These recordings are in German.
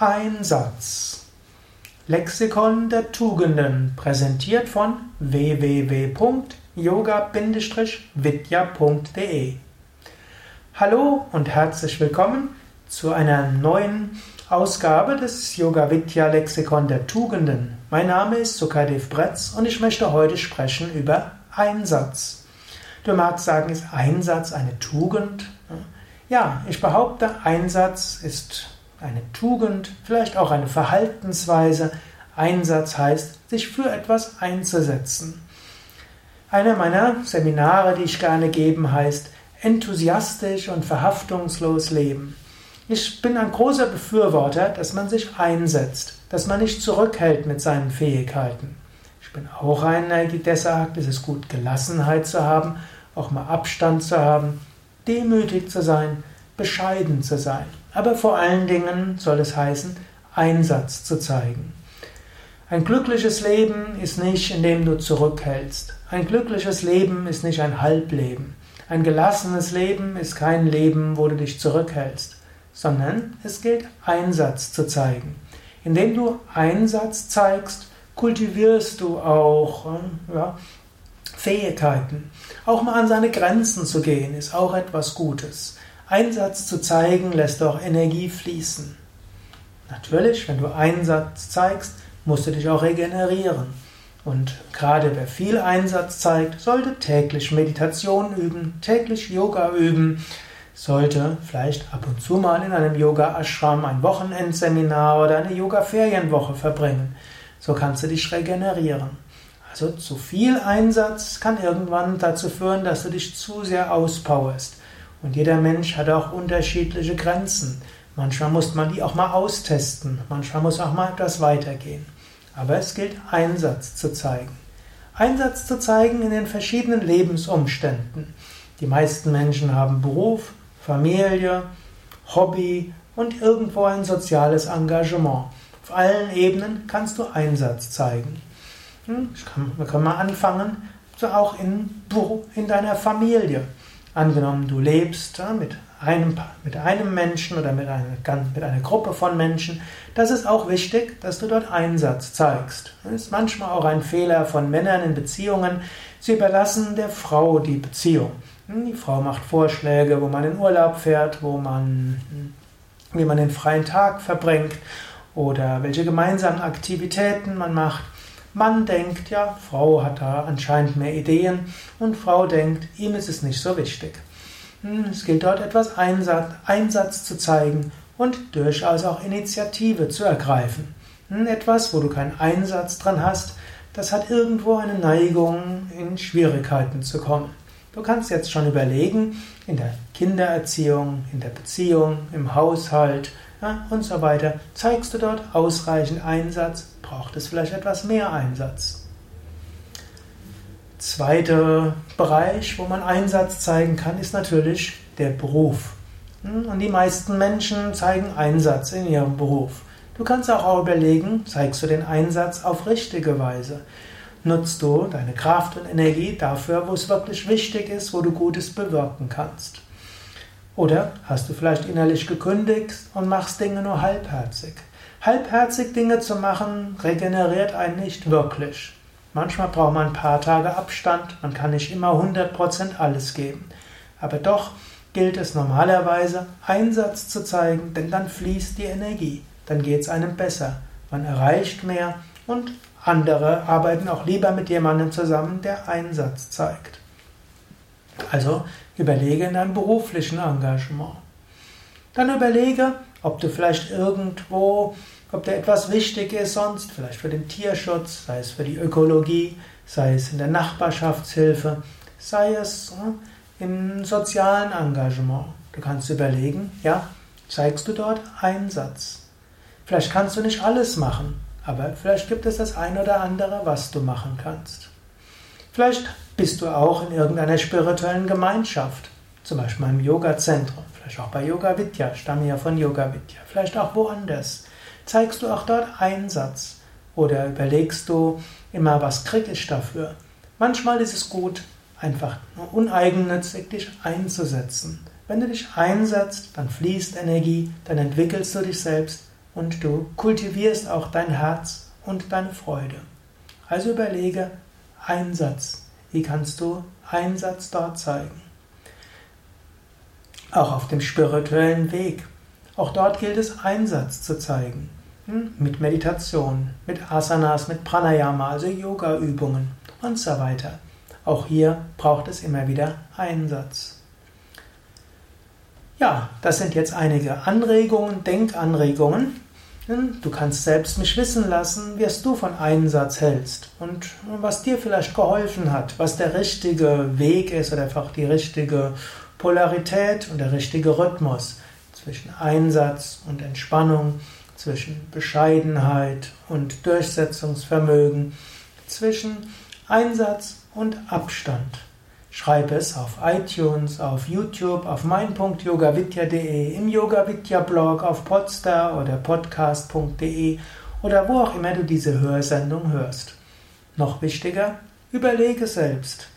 Einsatz. Lexikon der Tugenden, präsentiert von www.yoga-vidya.de. Hallo und herzlich willkommen zu einer neuen Ausgabe des Yoga Vidya Lexikon der Tugenden. Mein Name ist Sukadev Bretz und ich möchte heute sprechen über Einsatz. Du magst sagen, ist Einsatz eine Tugend? Ja, ich behaupte, Einsatz ist eine Tugend, vielleicht auch eine Verhaltensweise. Einsatz heißt, sich für etwas einzusetzen. Einer meiner Seminare, die ich gerne geben, heißt enthusiastisch und verhaftungslos leben. Ich bin ein großer Befürworter, dass man sich einsetzt, dass man nicht zurückhält mit seinen Fähigkeiten. Ich bin auch einer, der sagt, es ist gut, Gelassenheit zu haben, auch mal Abstand zu haben, demütig zu sein, bescheiden zu sein. Aber vor allen Dingen soll es heißen, Einsatz zu zeigen. Ein glückliches Leben ist nicht, indem du zurückhältst. Ein glückliches Leben ist nicht ein Halbleben. Ein gelassenes Leben ist kein Leben, wo du dich zurückhältst, sondern es gilt, Einsatz zu zeigen. Indem du Einsatz zeigst, kultivierst du auch äh, ja, Fähigkeiten. Auch mal an seine Grenzen zu gehen, ist auch etwas Gutes. Einsatz zu zeigen, lässt auch Energie fließen. Natürlich, wenn du Einsatz zeigst, musst du dich auch regenerieren. Und gerade wer viel Einsatz zeigt, sollte täglich Meditation üben, täglich Yoga üben, sollte vielleicht ab und zu mal in einem Yoga-Ashram ein Wochenendseminar oder eine Yoga-Ferienwoche verbringen. So kannst du dich regenerieren. Also zu viel Einsatz kann irgendwann dazu führen, dass du dich zu sehr auspowerst. Und jeder Mensch hat auch unterschiedliche Grenzen. Manchmal muss man die auch mal austesten, manchmal muss auch mal etwas weitergehen. Aber es gilt, Einsatz zu zeigen. Einsatz zu zeigen in den verschiedenen Lebensumständen. Die meisten Menschen haben Beruf, Familie, Hobby und irgendwo ein soziales Engagement. Auf allen Ebenen kannst du Einsatz zeigen. Hm, wir können mal anfangen, auch in, in deiner Familie. Angenommen, du lebst mit einem, mit einem Menschen oder mit einer, mit einer Gruppe von Menschen, das ist auch wichtig, dass du dort Einsatz zeigst. Das ist manchmal auch ein Fehler von Männern in Beziehungen. Sie überlassen der Frau die Beziehung. Die Frau macht Vorschläge, wo man in Urlaub fährt, wo man, wie man den freien Tag verbringt oder welche gemeinsamen Aktivitäten man macht. Mann denkt, ja, Frau hat da anscheinend mehr Ideen und Frau denkt, ihm ist es nicht so wichtig. Hm, es gilt dort etwas Einsatz, Einsatz zu zeigen und durchaus auch Initiative zu ergreifen. Hm, etwas, wo du keinen Einsatz dran hast, das hat irgendwo eine Neigung, in Schwierigkeiten zu kommen. Du kannst jetzt schon überlegen, in der Kindererziehung, in der Beziehung, im Haushalt, ja, und so weiter. Zeigst du dort ausreichend Einsatz, braucht es vielleicht etwas mehr Einsatz. Zweiter Bereich, wo man Einsatz zeigen kann, ist natürlich der Beruf. Hm, und die meisten Menschen zeigen Einsatz in ihrem Beruf. Du kannst auch überlegen, zeigst du den Einsatz auf richtige Weise? Nutzt du deine Kraft und Energie dafür, wo es wirklich wichtig ist, wo du Gutes bewirken kannst? Oder hast du vielleicht innerlich gekündigt und machst Dinge nur halbherzig? Halbherzig Dinge zu machen, regeneriert einen nicht wirklich. Manchmal braucht man ein paar Tage Abstand, man kann nicht immer 100% alles geben. Aber doch gilt es normalerweise, Einsatz zu zeigen, denn dann fließt die Energie, dann geht es einem besser, man erreicht mehr und andere arbeiten auch lieber mit jemandem zusammen, der Einsatz zeigt. Also überlege in deinem beruflichen Engagement. Dann überlege, ob du vielleicht irgendwo, ob dir etwas wichtig ist sonst, vielleicht für den Tierschutz, sei es für die Ökologie, sei es in der Nachbarschaftshilfe, sei es äh, im sozialen Engagement. Du kannst überlegen, ja, zeigst du dort Einsatz. Vielleicht kannst du nicht alles machen, aber vielleicht gibt es das ein oder andere, was du machen kannst. Vielleicht bist du auch in irgendeiner spirituellen Gemeinschaft, zum Beispiel im Yoga-Zentrum, vielleicht auch bei Yoga Vidya, stamme ja von Yoga Vidya, vielleicht auch woanders. Zeigst du auch dort Einsatz oder überlegst du immer, was kriege ich dafür? Manchmal ist es gut, einfach uneigennützig dich einzusetzen. Wenn du dich einsetzt, dann fließt Energie, dann entwickelst du dich selbst und du kultivierst auch dein Herz und deine Freude. Also überlege Einsatz. Wie kannst du Einsatz dort zeigen? Auch auf dem spirituellen Weg. Auch dort gilt es, Einsatz zu zeigen. Hm? Mit Meditation, mit Asanas, mit Pranayama, also Yoga-Übungen und so weiter. Auch hier braucht es immer wieder Einsatz. Ja, das sind jetzt einige Anregungen, Denkanregungen. Du kannst selbst mich wissen lassen, was du von Einsatz hältst und was dir vielleicht geholfen hat, was der richtige Weg ist oder einfach die richtige Polarität und der richtige Rhythmus zwischen Einsatz und Entspannung, zwischen Bescheidenheit und Durchsetzungsvermögen, zwischen Einsatz und Abstand. Schreibe es auf iTunes, auf YouTube, auf mein.yogavidya.de, im Yogavidya Blog, auf Podstar oder podcast.de oder wo auch immer du diese Hörsendung hörst. Noch wichtiger, überlege selbst.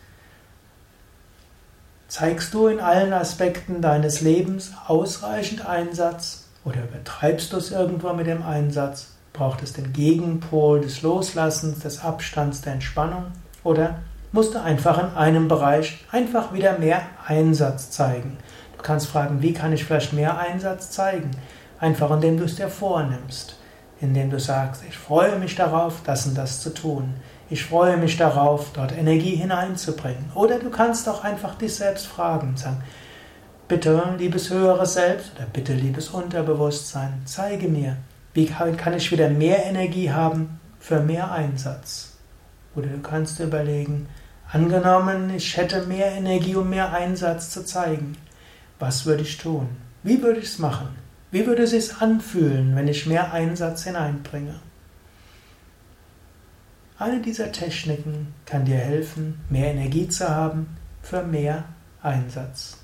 Zeigst du in allen Aspekten deines Lebens ausreichend Einsatz oder übertreibst du es irgendwo mit dem Einsatz? Braucht es den Gegenpol des Loslassens, des Abstands, der Entspannung? Oder musst du einfach in einem Bereich einfach wieder mehr Einsatz zeigen? Du kannst fragen, wie kann ich vielleicht mehr Einsatz zeigen? Einfach indem du es dir vornimmst, indem du sagst, ich freue mich darauf, das und das zu tun. Ich freue mich darauf, dort Energie hineinzubringen. Oder du kannst auch einfach dich selbst fragen und sagen, bitte, liebes höheres Selbst oder bitte, liebes Unterbewusstsein, zeige mir, wie kann ich wieder mehr Energie haben für mehr Einsatz. Oder du kannst überlegen, angenommen, ich hätte mehr Energie, um mehr Einsatz zu zeigen. Was würde ich tun? Wie würde ich es machen? Wie würde es sich anfühlen, wenn ich mehr Einsatz hineinbringe? Eine dieser Techniken kann dir helfen, mehr Energie zu haben für mehr Einsatz.